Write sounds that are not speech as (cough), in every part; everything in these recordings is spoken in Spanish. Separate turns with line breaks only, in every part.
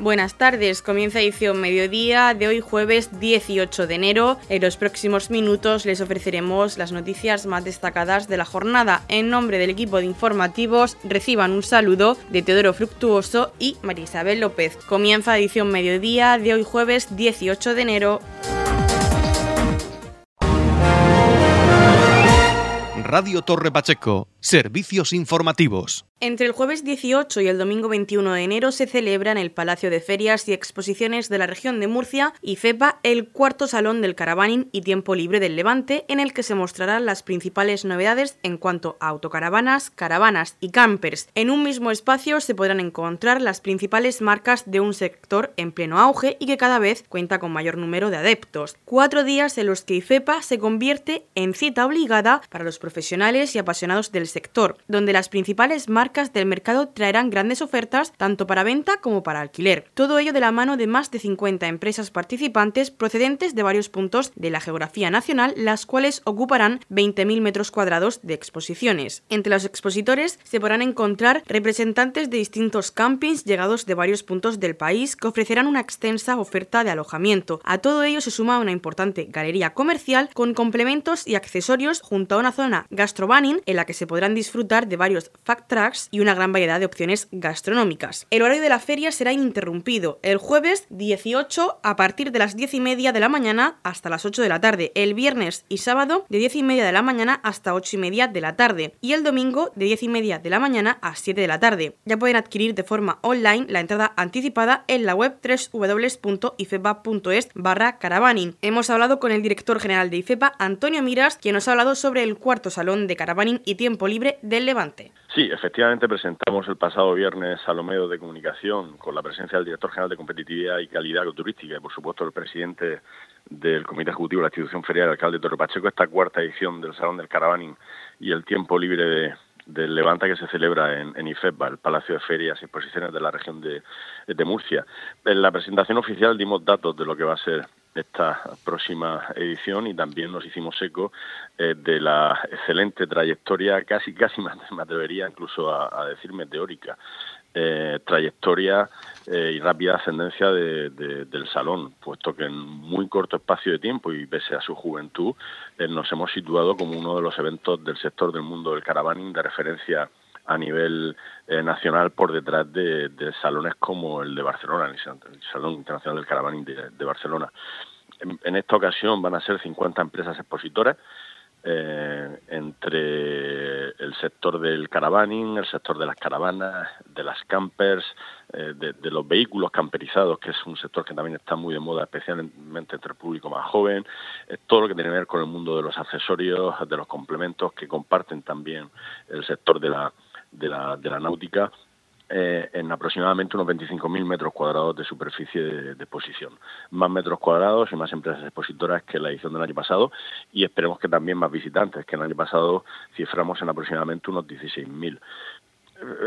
Buenas tardes, comienza edición mediodía de hoy jueves 18 de enero. En los próximos minutos les ofreceremos las noticias más destacadas de la jornada. En nombre del equipo de informativos reciban un saludo de Teodoro Fructuoso y María Isabel López. Comienza edición mediodía de hoy jueves 18 de enero.
Radio Torre Pacheco, servicios informativos.
Entre el jueves 18 y el domingo 21 de enero se celebra en el Palacio de Ferias y Exposiciones de la región de Murcia y FEPA el cuarto Salón del Caravaning y Tiempo Libre del Levante, en el que se mostrarán las principales novedades en cuanto a autocaravanas, caravanas y campers. En un mismo espacio se podrán encontrar las principales marcas de un sector en pleno auge y que cada vez cuenta con mayor número de adeptos. Cuatro días en los que IFEPA se convierte en cita obligada para los profesionales y apasionados del sector, donde las principales marcas del mercado traerán grandes ofertas tanto para venta como para alquiler. Todo ello de la mano de más de 50 empresas participantes procedentes de varios puntos de la geografía nacional, las cuales ocuparán 20.000 metros cuadrados de exposiciones. Entre los expositores se podrán encontrar representantes de distintos campings llegados de varios puntos del país que ofrecerán una extensa oferta de alojamiento. A todo ello se suma una importante galería comercial con complementos y accesorios junto a una zona gastrobanning en la que se podrán disfrutar de varios fact tracks y una gran variedad de opciones gastronómicas. El horario de la feria será ininterrumpido el jueves 18 a partir de las 10 y media de la mañana hasta las 8 de la tarde, el viernes y sábado de 10 y media de la mañana hasta 8 y media de la tarde y el domingo de 10 y media de la mañana a 7 de la tarde. Ya pueden adquirir de forma online la entrada anticipada en la web www.ifepa.es barra caravaning. Hemos hablado con el director general de IFEPA, Antonio Miras, quien nos ha hablado sobre el cuarto salón de caravaning y tiempo libre del Levante.
Sí, efectivamente presentamos el pasado viernes a los medios de comunicación con la presencia del director general de competitividad y calidad turística y por supuesto el presidente del Comité Ejecutivo de la Institución Ferial, el alcalde Torre Pacheco, esta cuarta edición del Salón del Caravaning y el tiempo libre de, del Levanta que se celebra en, en, el Palacio de Ferias y Exposiciones de la región de, Murcia. En la presentación oficial dimos datos de lo que va a ser esta próxima edición y también nos hicimos eco eh, de la excelente trayectoria, casi casi (laughs) me atrevería incluso a, a decir meteórica, eh, trayectoria eh, y rápida ascendencia de, de, del salón, puesto que en muy corto espacio de tiempo y pese a su juventud nos hemos situado como uno de los eventos del sector del mundo del caravaning de referencia a nivel eh, nacional por detrás de, de, salones como el de Barcelona, el Salón Internacional del Caravaning de, Barcelona. En, en, esta ocasión van a ser 50 empresas expositoras eh, entre el sector del caravaning, el sector de las caravanas, de las campers, eh, de, de, los vehículos camperizados, que es un sector que también está muy de moda, especialmente entre el público más joven, eh, todo lo que tiene que ver con el mundo de los accesorios, de los complementos, que comparten también el sector de la, de la, de la náutica eh, en aproximadamente unos 25.000 metros cuadrados de superficie de, exposición. Más metros cuadrados y más empresas expositoras que la edición del año pasado y esperemos que también más visitantes, que el año pasado ciframos en aproximadamente unos 16.000.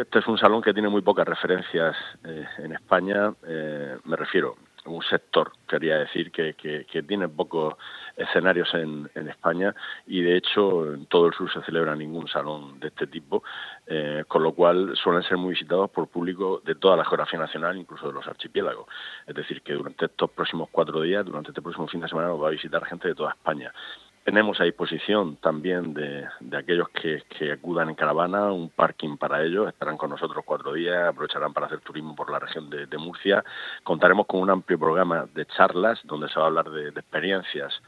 Este es un salón que tiene muy pocas referencias eh, en España, eh, me refiero un sector, quería decir, que, que, que tiene pocos escenarios en, en, España y de hecho en todo el sur se celebra ningún salón de este tipo, eh, con lo cual suelen ser muy visitados por público de toda la geografía nacional, incluso de los archipiélagos. Es decir, que durante estos próximos cuatro días, durante este próximo fin de semana, nos va a visitar gente de toda España. Tenemos a disposición también de, aquellos que, acudan en caravana un parking para ellos, estarán con nosotros cuatro días, aprovecharán para hacer turismo por la región de, de Murcia. Contaremos con un amplio programa de charlas donde se va a hablar de experiencias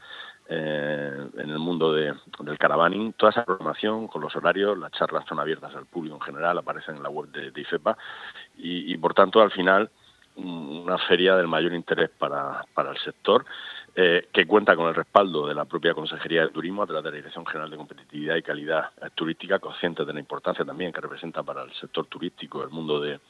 eh, en el mundo de, del caravaning. Toda esa programación con los horarios, las charlas son abiertas al público en general, aparecen en la web de, de IFEPA y, y por tanto al final una feria del mayor interés para, para el sector eh, que cuenta con el respaldo de la propia Consejería de Turismo a través de la Dirección General de Competitividad y Calidad Turística, consciente de la importancia también que representa para el sector turístico el mundo de,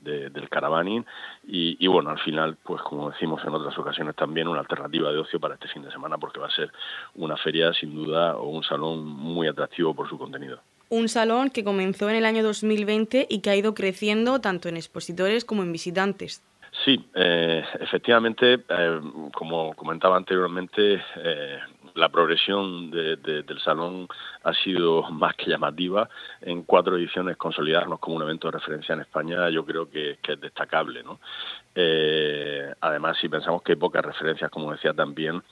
de, del caravaning y, y, bueno, al final, pues como decimos en otras ocasiones también, una alternativa de ocio para este fin de semana porque va a ser una feria sin duda o un salón muy atractivo por su contenido.
Un salón que comenzó en el año 2020 y que ha ido creciendo tanto en expositores como en visitantes.
Sí, eh, efectivamente, eh, como comentaba anteriormente, eh, la progresión del salón ha sido más que llamativa. En cuatro ediciones consolidarnos como un evento de referencia en España yo creo que, es destacable. ¿no? Eh, además, si pensamos que hay pocas referencias, como decía también,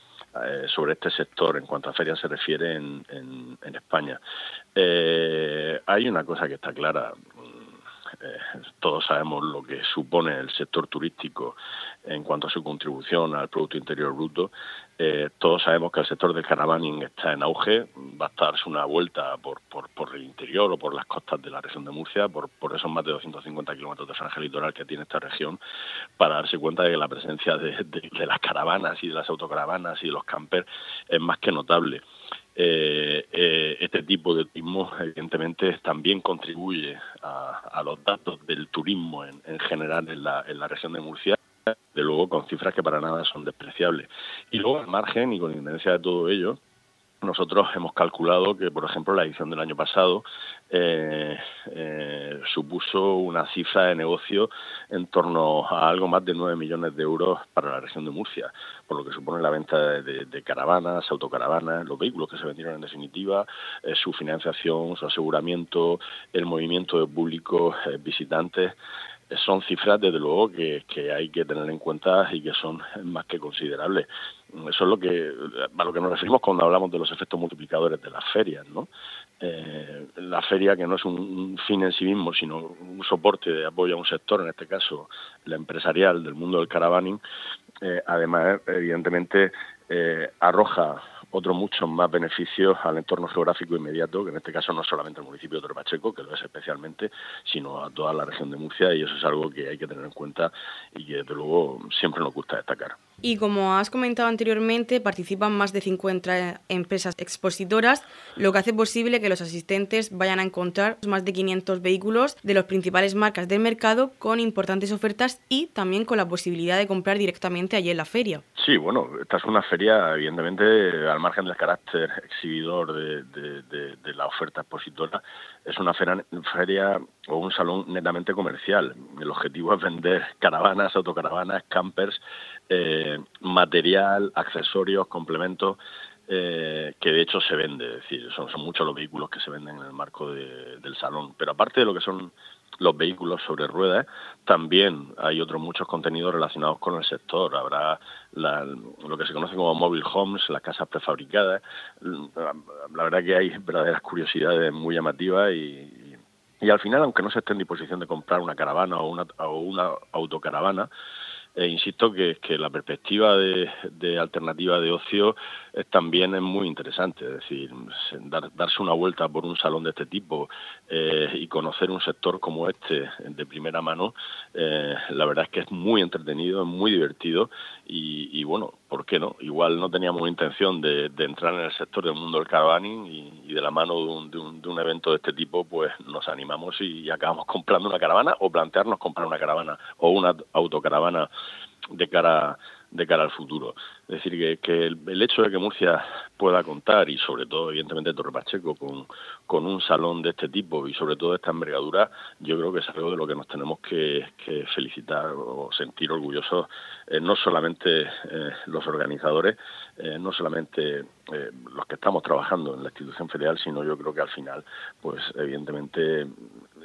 sobre este sector en cuanto a ferias se refiere en, en, España. Eh, hay una cosa que está clara. Eh, todos sabemos lo que supone el sector turístico en cuanto a su contribución al Producto Interior Bruto. Eh, todos sabemos que el sector del caravaning está en auge, va a darse una vuelta por, por, el interior o por las costas de la región de Murcia, por, por esos más de 250 kilómetros de franja litoral que tiene esta región, para darse cuenta de que la presencia de, de las caravanas y de las autocaravanas y de los campers es más que notable. Eh, eh, este tipo de turismo evidentemente también contribuye a, los datos del turismo en, general en la, en la región de Murcia de luego con cifras que para nada son despreciables. Y luego al margen y con independencia de todo ello, nosotros hemos calculado que, por ejemplo, la edición del año pasado eh, eh, supuso una cifra de negocio en torno a algo más de 9 millones de euros para la región de Murcia, por lo que supone la venta de, caravanas, autocaravanas, los vehículos que se vendieron en definitiva, eh, su financiación, su aseguramiento, el movimiento de públicos visitantes son cifras desde luego que, hay que tener en cuenta y que son más que considerables. Eso es lo que a lo que nos referimos cuando hablamos de los efectos multiplicadores de las ferias, ¿no? Eh, la feria que no es un, fin en sí mismo, sino un soporte de apoyo a un sector, en este caso la empresarial del mundo del caravaning, eh, además evidentemente eh, arroja otros muchos más beneficios al entorno geográfico inmediato, que en este caso no solamente el municipio de Torpacheco, que lo es especialmente, sino a toda la región de Murcia y eso es algo que hay que tener en cuenta y que desde luego siempre nos gusta destacar.
Y como has comentado anteriormente, participan más de 50 empresas expositoras, lo que hace posible que los asistentes vayan a encontrar más de 500 vehículos de las principales marcas del mercado con importantes ofertas y también con la posibilidad de comprar directamente allí en la feria.
Sí, bueno, esta es una feria, evidentemente, al margen del carácter exhibidor de, la oferta expositora, es una feria, o un salón netamente comercial. El objetivo es vender caravanas, autocaravanas, campers, eh, material, accesorios, complementos. Eh, que de hecho se vende, es decir, son, son muchos los vehículos que se venden en el marco del salón. Pero aparte de lo que son los vehículos sobre ruedas, también hay otros muchos contenidos relacionados con el sector. Habrá lo que se conoce como mobile homes, las casas prefabricadas. La verdad que hay verdaderas curiosidades muy llamativas y, y al final, aunque no se esté en disposición de comprar una caravana o una, o una autocaravana, e insisto que, la perspectiva de, alternativa de ocio es, también es muy interesante, es decir, darse una vuelta por un salón de este tipo eh, y conocer un sector como este de primera mano, eh, la verdad es que es muy entretenido, es muy divertido y, bueno, ¿por qué no? Igual no teníamos intención de, entrar en el sector del mundo del caravaning y, de la mano de un, de, un, de un, evento de este tipo, pues nos animamos y acabamos (laughs) comprando una caravana o plantearnos comprar una caravana o una autocaravana de cara de cara al futuro. Es decir, que, que el, hecho de que Murcia pueda contar, y sobre todo, evidentemente, Torre Pacheco, con, con un salón de este tipo y sobre todo de esta envergadura, yo creo que es algo de lo que nos tenemos que, felicitar o sentir orgullosos, eh, no solamente eh, los organizadores, eh, no solamente los que estamos trabajando en la institución federal, sino yo creo que al final, pues evidentemente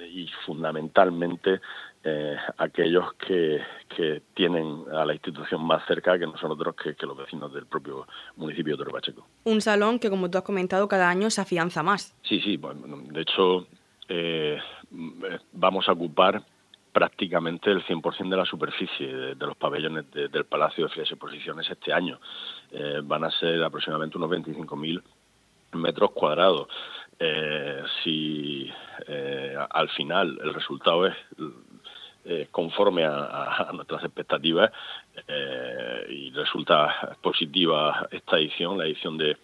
y fundamentalmente aquellos que, que, tienen a la institución más cerca que no son otros que, los vecinos del propio municipio de Torre
Un salón que, como tú has comentado, cada año se afianza más.
Sí, sí, de hecho eh, vamos a ocupar prácticamente el 100% de la superficie de, los pabellones del Palacio de Ferias y Exposiciones este año. Eh, van a ser aproximadamente unos 25.000 metros cuadrados. si al final el resultado es eh, conforme a, nuestras expectativas eh, y resulta positiva esta edición, la edición de,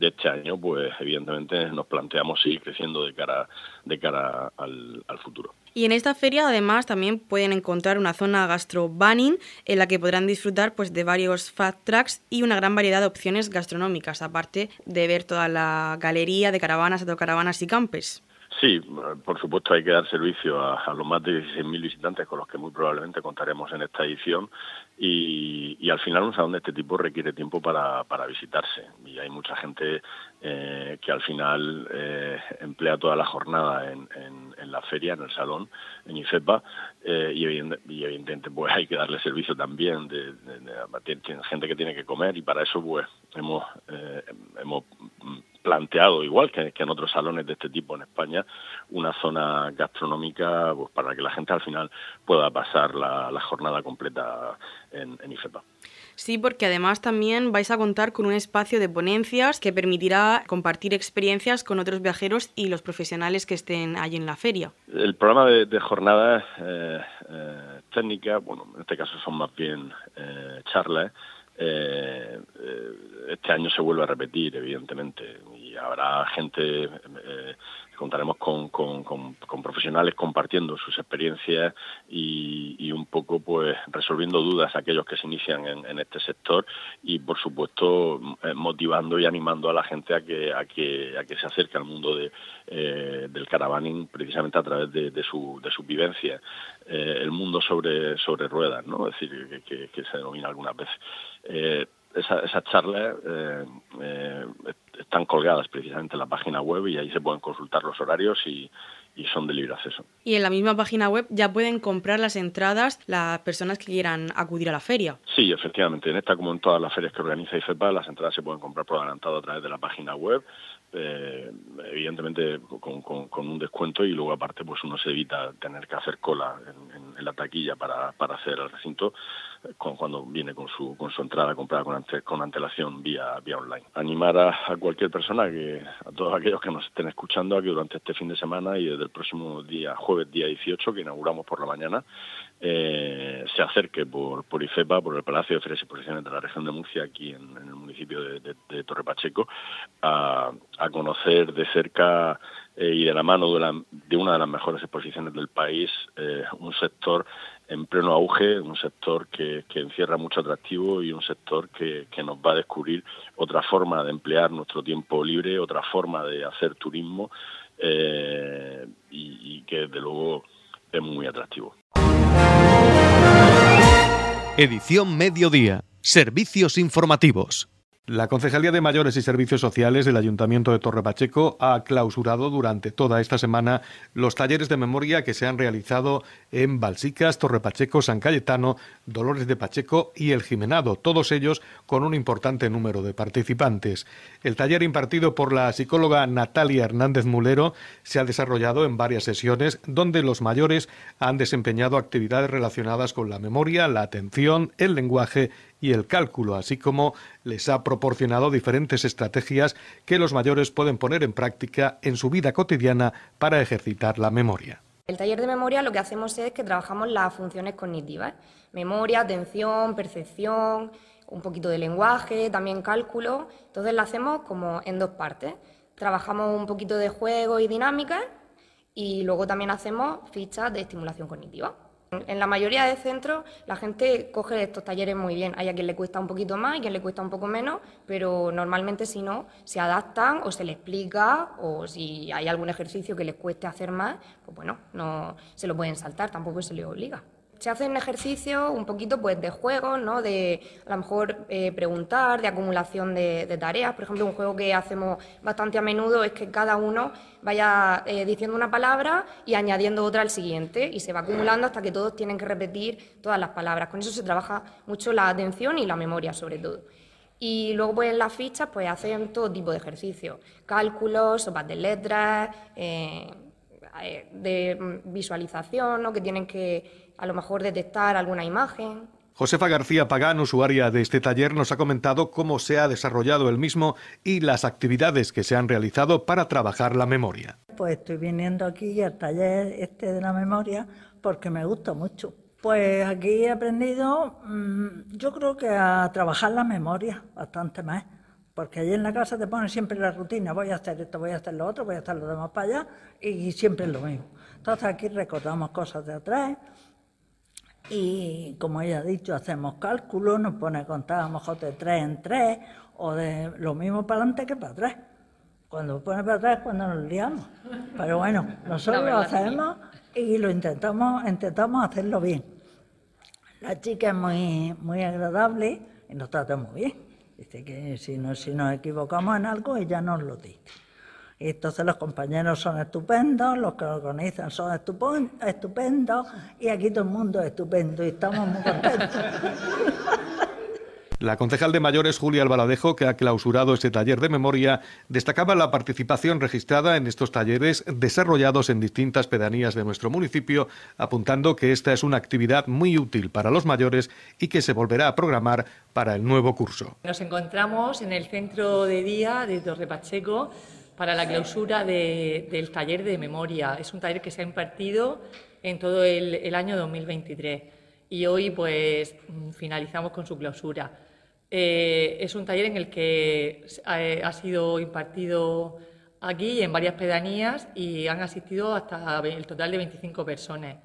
este año, pues evidentemente nos planteamos seguir creciendo de cara, de cara al, futuro.
Y en esta feria además también pueden encontrar una zona gastro banning en la que podrán disfrutar pues de varios fat tracks y una gran variedad de opciones gastronómicas, aparte de ver toda la galería de caravanas, autocaravanas y campes.
Sí, por supuesto hay que dar servicio a, los más de 16.000 visitantes con los que muy probablemente contaremos en esta edición y, al final un salón de este tipo requiere tiempo para, para visitarse. Y hay mucha gente eh, que al final eh, emplea toda la jornada en, la feria, en el salón, en IFEPA eh, y, evidentemente pues hay que darle servicio también de, gente que tiene que comer y para eso pues hemos, hemos planteado, igual que, en otros salones de este tipo en España, una zona gastronómica pues, para que la gente al final pueda pasar la, jornada completa en, IFEPA.
Sí, porque además también vais a contar con un espacio de ponencias que permitirá compartir experiencias con otros viajeros y los profesionales que estén allí en la feria.
El programa de, jornadas eh, eh, técnicas, bueno, en este caso son más bien eh, charlas, eh, eh, este año se vuelve a repetir, evidentemente, habrá gente, eh, contaremos con, profesionales compartiendo sus experiencias y, un poco pues resolviendo dudas a aquellos que se inician en, este sector y por supuesto motivando y animando a la gente a que a que a que se acerque al mundo de, del caravaning precisamente a través de, su de su vivencia el mundo sobre sobre ruedas no es decir que se denomina algunas veces eh, esas charlas eh, eh, están colgadas precisamente en la página web y ahí se pueden consultar los horarios y, son de libre acceso.
Y en la misma página web ya pueden comprar las entradas las personas que quieran acudir a la feria.
Sí, efectivamente. En esta, como en todas las ferias que organiza IFEPA, las entradas se pueden comprar por adelantado a través de la página web eh, evidentemente con, un descuento y luego aparte pues uno se evita tener que hacer cola en, la taquilla para, para hacer el recinto eh, cuando viene con su con su entrada comprada con, con antelación vía vía online. Animar a, cualquier persona que a todos aquellos que nos estén escuchando a que durante este fin de semana y desde el próximo día jueves día 18 que inauguramos por la mañana eh, se acerque por, por IFEPA, por el Palacio de Ferias Exposiciones de la región de Murcia, aquí en, el municipio de, de, Torre Pacheco, a, conocer de cerca eh, y de la mano de, una de las mejores exposiciones del país, eh, un sector en pleno auge, un sector que, encierra mucho atractivo y un sector que, nos va a descubrir otra forma de emplear nuestro tiempo libre, otra forma de hacer turismo y, y que desde luego es muy atractivo.
Edición Mediodía. Servicios informativos.
La Concejalía de Mayores y Servicios Sociales del Ayuntamiento de Torre Pacheco ha clausurado durante toda esta semana los talleres de memoria que se han realizado en Balsicas, Torre Pacheco, San Cayetano, Dolores de Pacheco y El Jimenado, todos ellos con un importante número de participantes. El taller impartido por la psicóloga Natalia Hernández Mulero se ha desarrollado en varias sesiones donde los mayores han desempeñado actividades relacionadas con la memoria, la atención, el lenguaje y el cálculo, así como les ha proporcionado diferentes estrategias que los mayores pueden poner en práctica en su vida cotidiana para ejercitar la memoria.
El taller de memoria lo que hacemos es que trabajamos las funciones cognitivas, memoria, atención, percepción, un poquito de lenguaje, también cálculo. Entonces lo hacemos como en dos partes. Trabajamos un poquito de juego y dinámica y luego también hacemos fichas de estimulación cognitiva. En la mayoría de centros la gente coge estos talleres muy bien. Hay a quien le cuesta un poquito más y quien le cuesta un poco menos, pero normalmente si no, se adaptan o se le explica o si hay algún ejercicio que les cueste hacer más, pues bueno, no se lo pueden saltar, tampoco se les obliga se hacen ejercicios un poquito pues de juego, ¿no? De a lo mejor eh, preguntar, de acumulación de, tareas. Por ejemplo, un juego que hacemos bastante a menudo es que cada uno vaya eh, diciendo una palabra y añadiendo otra al siguiente y se va acumulando hasta que todos tienen que repetir todas las palabras. Con eso se trabaja mucho la atención y la memoria sobre todo. Y luego pues en las fichas pues hacen todo tipo de ejercicios, cálculos, sopas de letras, eh, de visualización, ¿no? que tienen que a lo mejor detectar alguna imagen.
Josefa García Pagán, usuaria de este taller, nos ha comentado cómo se ha desarrollado el mismo y las actividades que se han realizado para trabajar la memoria.
Pues estoy viniendo aquí al taller este de la memoria porque me gusta mucho. Pues aquí he aprendido, mm, yo creo que a trabajar la memoria bastante más, porque allí en la casa te ponen siempre la rutina, voy a hacer esto, voy a hacer lo otro, voy a hacer lo demás para allá, y siempre es lo mismo. Entonces aquí recordamos cosas de atrás, y como ella ha dicho, hacemos cálculos, nos pone a contar a lo mejor de tres en tres o de lo mismo para adelante que para atrás. Cuando pone para atrás cuando nos liamos. Pero bueno, (laughs) nosotros lo hacemos y lo intentamos, intentamos hacerlo bien. La chica es muy, muy agradable y nos trata muy bien. Dice que si, no, si nos equivocamos en algo, ella nos lo dice. Y entonces los compañeros son estupendos, los que lo organizan son estupendos, y aquí todo el mundo es estupendo y estamos muy contentos.
La concejal de mayores Julia Albaladejo, que ha clausurado este taller de memoria, destacaba la participación registrada en estos talleres desarrollados en distintas pedanías de nuestro municipio, apuntando que esta es una actividad muy útil para los mayores y que se volverá a programar para el nuevo curso.
Nos encontramos en el centro de día de Torre Pacheco para la clausura del taller de memoria. Es un taller que se ha impartido en todo el, año 2023 y hoy pues finalizamos con su clausura. Eh, es un taller en el que ha sido impartido aquí en varias pedanías y han asistido hasta el total de 25 personas.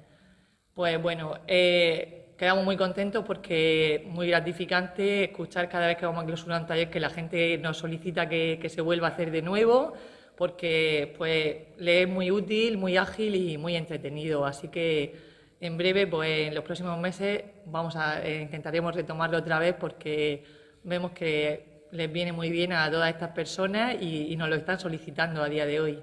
Pues bueno, eh, quedamos muy contentos porque es muy gratificante escuchar cada vez que vamos a clausurar un taller que la gente nos solicita que, se vuelva a hacer de nuevo porque pues le es muy útil, muy ágil y muy entretenido. Así que en breve, pues en los próximos meses, vamos a eh, intentaremos retomarlo otra vez porque vemos que les viene muy bien a todas estas personas y nos lo están solicitando a día de hoy.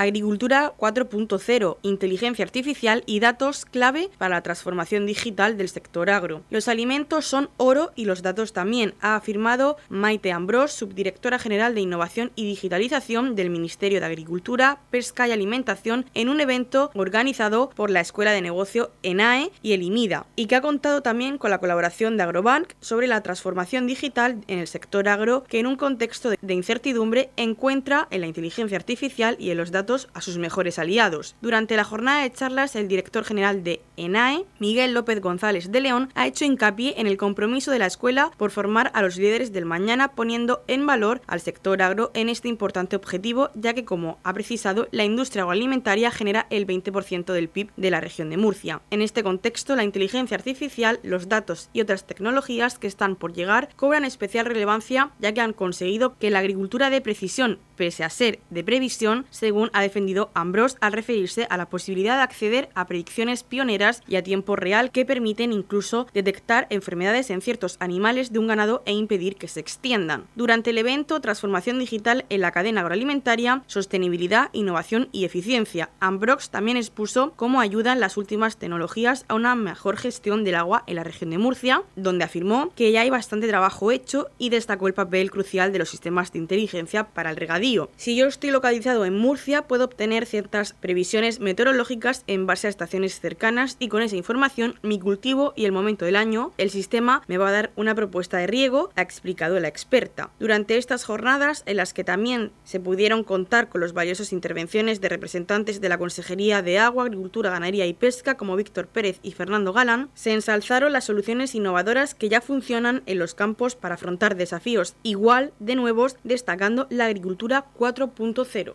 Agricultura 4.0, inteligencia artificial y datos clave para la transformación digital del sector agro. Los alimentos son oro y los datos también, ha afirmado Maite Ambrós, subdirectora general de Innovación y Digitalización del Ministerio de Agricultura, Pesca y Alimentación, en un evento organizado por la Escuela de Negocio ENAE y el IMIDA, y que ha contado también con la colaboración de Agrobank sobre la transformación digital en el sector agro que en un contexto de incertidumbre encuentra en la inteligencia artificial y en los datos a sus mejores aliados. Durante la jornada de charlas, el director general de ENAE, Miguel López González de León, ha hecho hincapié en el compromiso de la escuela por formar a los líderes del mañana, poniendo en valor al sector agro en este importante objetivo, ya que, como ha precisado, la industria agroalimentaria genera el 20% del PIB de la región de Murcia. En este contexto, la inteligencia artificial, los datos y otras tecnologías que están por llegar cobran especial relevancia, ya que han conseguido que la agricultura de precisión, pese a ser de previsión, según defendido Ambrose al referirse a la posibilidad de acceder a predicciones pioneras y a tiempo real que permiten incluso detectar enfermedades en ciertos animales de un ganado e impedir que se extiendan. Durante el evento Transformación Digital en la cadena agroalimentaria, sostenibilidad, innovación y eficiencia, Ambrose también expuso cómo ayudan las últimas tecnologías a una mejor gestión del agua en la región de Murcia, donde afirmó que ya hay bastante trabajo hecho y destacó el papel crucial de los sistemas de inteligencia para el regadío. Si yo estoy localizado en Murcia, puedo obtener ciertas previsiones meteorológicas en base a estaciones cercanas y con esa información, mi cultivo y el momento del año, el sistema me va a dar una propuesta de riego, ha explicado la experta. Durante estas jornadas, en las que también se pudieron contar con los valiosas intervenciones de representantes de la Consejería de Agua, Agricultura, Ganadería y Pesca, como Víctor Pérez y Fernando Galán, se ensalzaron las soluciones innovadoras que ya funcionan en los campos para afrontar desafíos igual de nuevos, destacando la agricultura 4.0.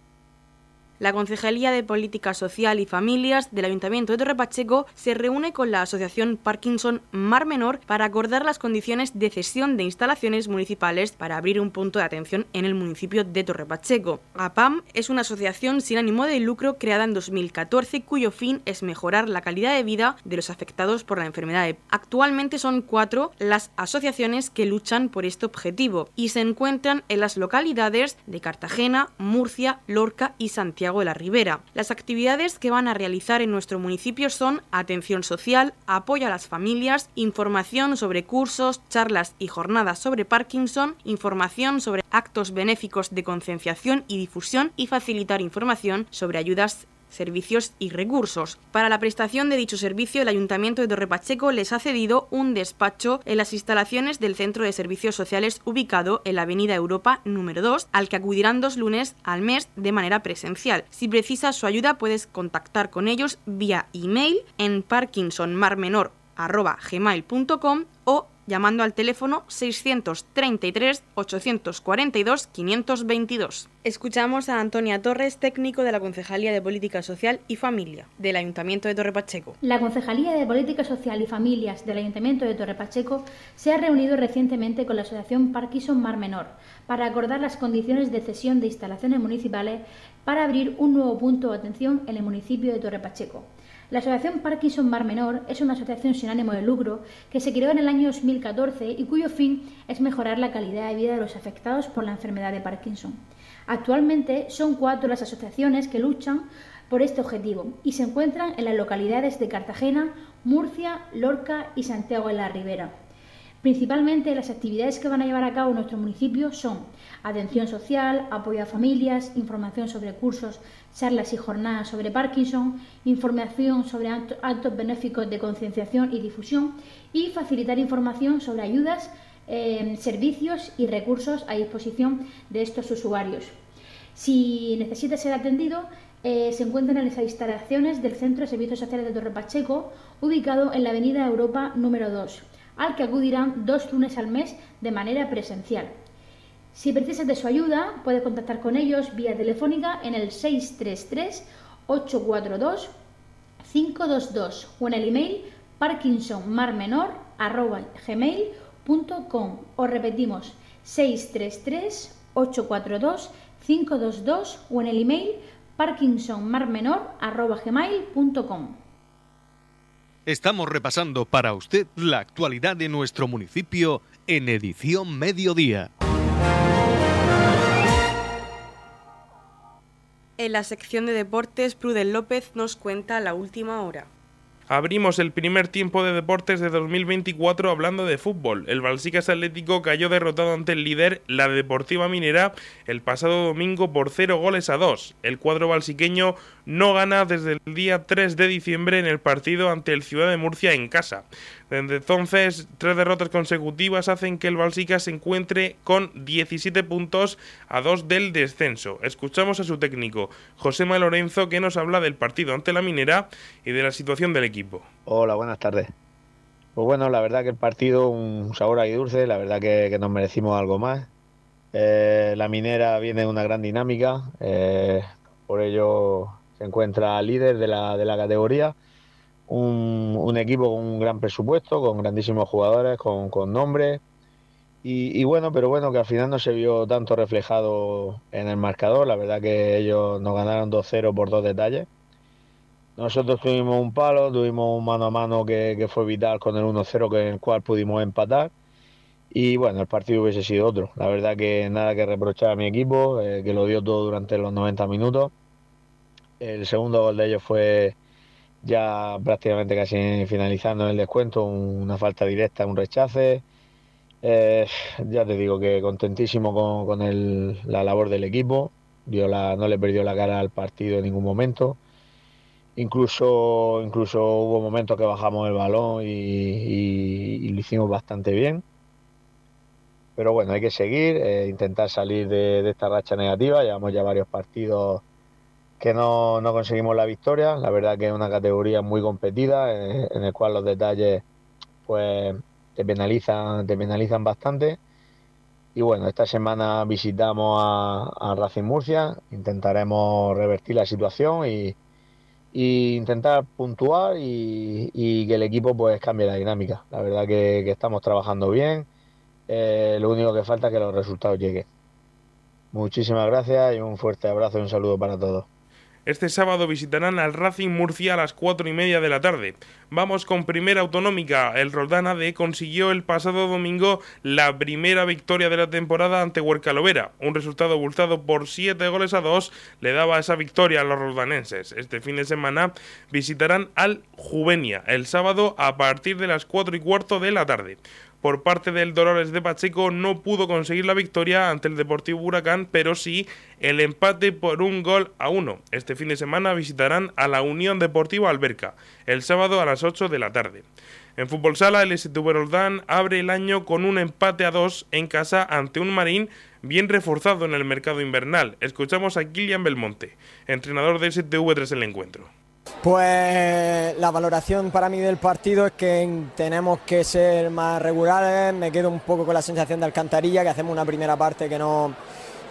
la Concejalía de Política Social y Familias del Ayuntamiento de Torre Pacheco se reúne con la Asociación Parkinson Mar Menor para acordar las condiciones de cesión de instalaciones municipales para abrir un punto de atención en el municipio de Torre Pacheco. APAM es una asociación sin ánimo de lucro creada en 2014 cuyo fin es mejorar la calidad de vida de los afectados por la enfermedad. Actualmente son cuatro las asociaciones que luchan por este objetivo y se encuentran en las localidades de Cartagena, Murcia, Lorca y Santiago De la Ribera. Las actividades que van a realizar en nuestro municipio son atención social, apoyo a las familias, información sobre cursos, charlas y jornadas sobre Parkinson, información sobre actos benéficos de concienciación y difusión y facilitar información sobre ayudas servicios y recursos. Para la prestación de dicho servicio, el Ayuntamiento de Torre Pacheco les ha cedido un despacho en las instalaciones del Centro de Servicios Sociales ubicado en la Avenida Europa número 2, al que acudirán dos lunes al mes de manera presencial. Si precisas su ayuda, puedes contactar con ellos vía email en parkinsonmarmenor.gmail.com o llamando al teléfono 633 842 522. Escuchamos a Antonia Torres, técnico de la Concejalía de Política Social y Familia del Ayuntamiento de Torre Pacheco.
La Concejalía de Política Social y Familias del Ayuntamiento de Torre Pacheco se ha reunido recientemente con la Asociación Parkinson Mar Menor para acordar las condiciones de cesión de instalaciones municipales para abrir un nuevo punto de atención en el municipio de Torre Pacheco. La Asociación Parkinson Mar Menor es una asociación sin ánimo de lucro que se creó en el año 2014 y cuyo fin es mejorar la calidad de vida de los afectados por la enfermedad de Parkinson. Actualmente son cuatro las asociaciones que luchan por este objetivo y se encuentran en las localidades de Cartagena, Murcia, Lorca y Santiago de la Ribera. Principalmente las actividades que van a llevar a cabo nuestro municipio son atención social, apoyo a familias, información sobre cursos, charlas y jornadas sobre Parkinson, información sobre actos benéficos de concienciación y difusión y facilitar información sobre ayudas, eh, servicios y recursos a disposición de estos usuarios. Si necesita ser atendido, eh, se encuentran en las instalaciones del Centro de Servicios Sociales de Torre Pacheco, ubicado en la Avenida Europa número 2 al que acudirán dos lunes al mes de manera presencial. Si precisas de su ayuda, puedes contactar con ellos vía telefónica en el 633-842-522 o en el email parkinsonmarmenor.gmail.com o repetimos 633-842-522 o en el email parkinsonmarmenor.gmail.com.
Estamos repasando para usted la actualidad de nuestro municipio en edición mediodía.
En la sección de deportes, Prudel López nos cuenta la última hora.
Abrimos el primer tiempo de deportes de 2024 hablando de fútbol. El Balsicas Atlético cayó derrotado ante el líder, la Deportiva Minera, el pasado domingo por 0 goles a 2. El cuadro balsiqueño no gana desde el día 3 de diciembre en el partido ante el Ciudad de Murcia en casa. Desde entonces, tres derrotas consecutivas hacen que el Balsica se encuentre con 17 puntos a 2 del descenso. Escuchamos a su técnico, José Lorenzo, que nos habla del partido ante la Minera y de la situación del equipo.
Hola, buenas tardes. Pues bueno, la verdad que el partido, un sabor ahí dulce, la verdad que, nos merecimos algo más. Eh, la minera viene de una gran dinámica, eh, por ello se encuentra líder de la, de la categoría un, equipo con un gran presupuesto, con grandísimos jugadores, con, con nombre. Y, bueno, pero bueno, que al final no se vio tanto reflejado en el marcador. La verdad que ellos nos ganaron 2-0 por dos detalles. Nosotros tuvimos un palo, tuvimos un mano a mano que, fue vital con el 1-0, con el cual pudimos empatar. Y bueno, el partido hubiese sido otro. La verdad que nada que reprochar a mi equipo, eh, que lo dio todo durante los 90 minutos. El segundo gol de ellos fue ya prácticamente casi finalizando el descuento, una falta directa, un rechace. Eh, ya te digo que contentísimo con, la labor del equipo, no le perdió la cara al partido en ningún momento. Incluso, incluso hubo momentos que bajamos el balón y, lo hicimos bastante bien. Pero bueno, hay que seguir, eh, intentar salir de esta racha negativa. Llevamos ya varios partidos que no, no, conseguimos la victoria. La verdad que es una categoría muy competida, en, en el cual los detalles pues te penalizan, te penalizan bastante. Y bueno, esta semana visitamos a, a Racing Murcia, intentaremos revertir la situación y, intentar puntuar y, que el equipo pues cambie la dinámica. La verdad que, estamos trabajando bien, eh, lo único que falta es que los resultados lleguen. Muchísimas gracias y un fuerte abrazo y un saludo para todos.
Este sábado visitarán al Racing Murcia a las 4 y media de la tarde. Vamos con primera autonómica. El Roldán AD consiguió el pasado domingo la primera victoria de la temporada ante Huerca Lovera. Un resultado abultado por 7 goles a 2 le daba esa victoria a los roldanenses. Este fin de semana visitarán al Juvenia el sábado a partir de las 4 y cuarto de la tarde por parte del Dolores de Pacheco no pudo conseguir la victoria ante el Deportivo Huracán, pero sí el empate por un gol a uno. Este fin de semana visitarán a la Unión Deportiva Alberca, el sábado a las 8 de la tarde. En fútbol sala, el Roldán abre el año con un empate a dos en casa ante un Marín bien reforzado en el mercado invernal. Escuchamos a Kilian Belmonte, entrenador de STV tras el encuentro.
Pues la valoración para mí del partido es que tenemos que ser más regulares. Me quedo un poco con la sensación de Alcantarilla, que hacemos una primera parte que no,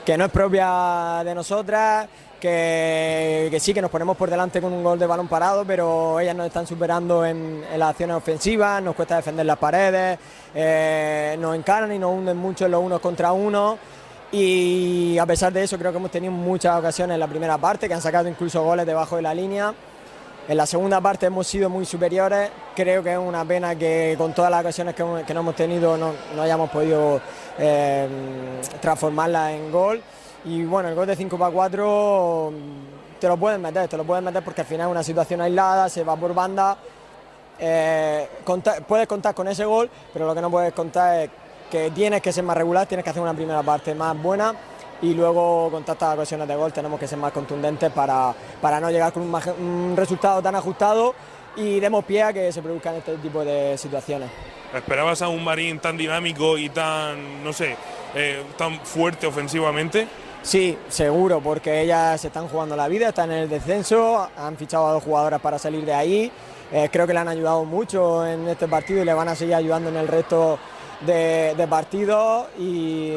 que no es propia de nosotras, que, sí, que nos ponemos por delante con un gol de balón parado, pero ellas nos están superando en, las acciones ofensivas, nos cuesta defender las paredes, eh, nos encaran y nos hunden mucho en los unos contra uno. Y a pesar de eso creo que hemos tenido muchas ocasiones en la primera parte, que han sacado incluso goles debajo de la línea. En la segunda parte hemos sido muy superiores, creo que es una pena que con todas las ocasiones que, no hemos tenido no, hayamos podido eh, transformarla en gol. Y bueno, el gol de 5 para 4 te lo pueden meter, te lo pueden meter porque al final es una situación aislada, se va por banda. Eh, puedes contar con ese gol, pero lo que no puedes contar es que tienes que ser más regular, tienes que hacer una primera parte más buena y luego con tantas ocasiones de gol tenemos que ser más contundentes para, para no llegar con un, resultado tan ajustado y demos pie a que se produzcan este tipo de situaciones.
¿Esperabas a un Marín tan dinámico y tan, no sé, eh, tan fuerte ofensivamente?
Sí, seguro, porque ellas se están jugando la vida, están en el descenso, han fichado a dos jugadoras para salir de ahí. Eh, creo que le han ayudado mucho en este partido y le van a seguir ayudando en el resto de, partidos y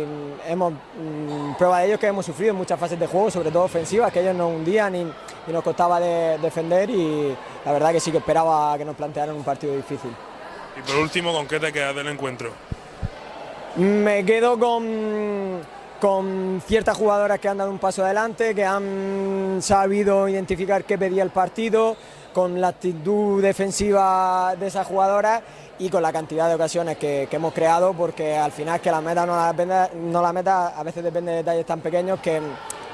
hemos mm, prueba de ello que hemos sufrido en muchas fases de juego, sobre todo ofensivas, que ellos nos hundían y, nos costaba defender y la verdad que sí que esperaba que nos plantearan un partido difícil.
Y por último, ¿con qué te quedas del encuentro?
Me quedo con, con ciertas jugadoras que han dado un paso adelante, que han sabido identificar qué pedía el partido, con la actitud defensiva de esas jugadoras y con la cantidad de ocasiones que, hemos creado, porque al final que la meta no la, depende, no la meta a veces depende de detalles tan pequeños que,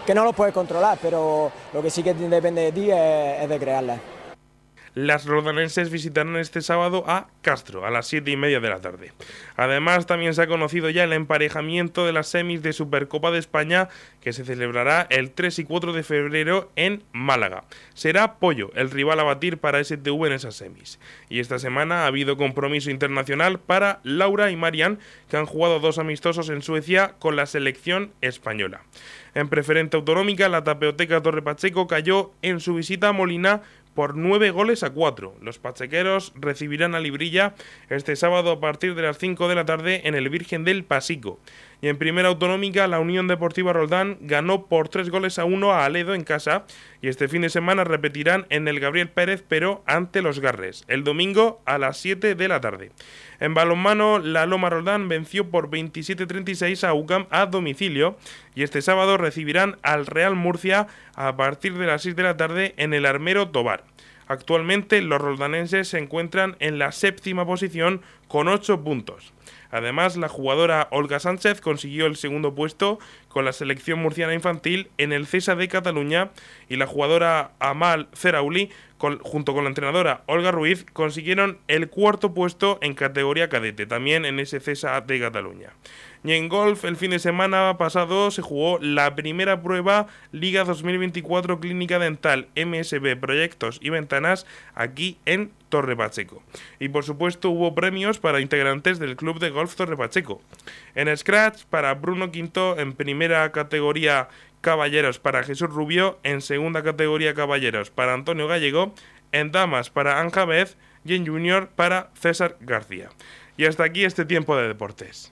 que no los puedes controlar, pero lo que sí que depende de ti es, es de crearlas.
Las rodanenses visitarán este sábado a Castro a las 7 y media de la tarde. Además, también se ha conocido ya el emparejamiento de las semis de Supercopa de España que se celebrará el 3 y 4 de febrero en Málaga. Será Pollo el rival a batir para STV en esas semis. Y esta semana ha habido compromiso internacional para Laura y Marian, que han jugado dos amistosos en Suecia con la selección española. En preferente autonómica, la Tapeoteca Torre Pacheco cayó en su visita a Molina por 9 goles a 4. Los pachequeros recibirán a Librilla este sábado a partir de las 5 de la tarde en el Virgen del Pasico. Y en primera autonómica, la Unión Deportiva Roldán ganó por 3 goles a 1 a Aledo en casa y este fin de semana repetirán en el Gabriel Pérez, pero ante los Garres, el domingo a las 7 de la tarde. En balonmano, la Loma Roldán venció por 27-36 a UCAM a domicilio y este sábado recibirán al Real Murcia a partir de las 6 de la tarde en el Armero Tobar. Actualmente los roldanenses se encuentran en la séptima posición con 8 puntos. Además, la jugadora Olga Sánchez consiguió el segundo puesto con la selección murciana infantil en el CESA de Cataluña y la jugadora Amal Zerauli, junto con la entrenadora Olga Ruiz, consiguieron el cuarto puesto en categoría cadete, también en ese CESA de Cataluña. Y en golf, el fin de semana pasado se jugó la primera prueba Liga 2024 Clínica Dental MSB Proyectos y Ventanas aquí en Torre Pacheco. Y por supuesto hubo premios para integrantes del Club de Golf Torre Pacheco. En Scratch para Bruno Quinto en primera categoría Caballeros para Jesús Rubio, en segunda categoría Caballeros para Antonio Gallego, en Damas para Anja Bez y en Junior para César García. Y hasta aquí este tiempo de deportes.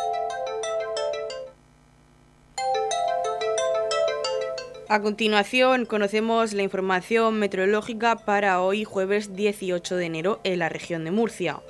A continuación conocemos la información meteorológica para hoy jueves 18 de enero en la región de Murcia.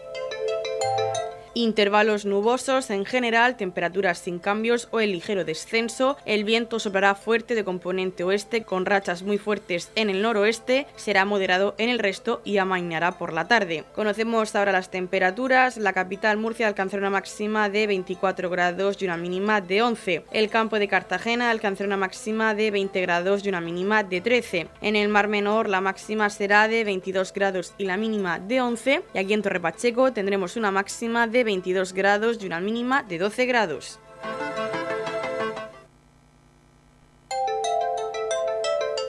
Intervalos nubosos en general, temperaturas sin cambios o el ligero descenso. El viento soplará fuerte de componente oeste con rachas muy fuertes en el noroeste, será moderado en el resto y amainará por la tarde. Conocemos ahora las temperaturas. La capital Murcia alcanzará una máxima de 24 grados y una mínima de 11. El campo de Cartagena alcanzará una máxima de 20 grados y una mínima de 13. En el Mar Menor la máxima será de 22 grados y la mínima de 11. Y aquí en Torre Pacheco tendremos una máxima de 22 grados y una mínima de 12 grados.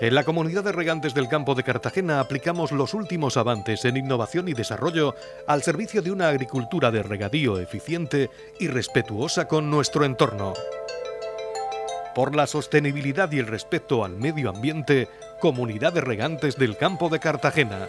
En la comunidad de regantes del campo de Cartagena aplicamos los últimos avances en innovación y desarrollo al servicio de una agricultura de regadío eficiente y respetuosa con nuestro entorno. Por la sostenibilidad y el respeto al medio ambiente, Comunidad de Regantes del Campo de Cartagena.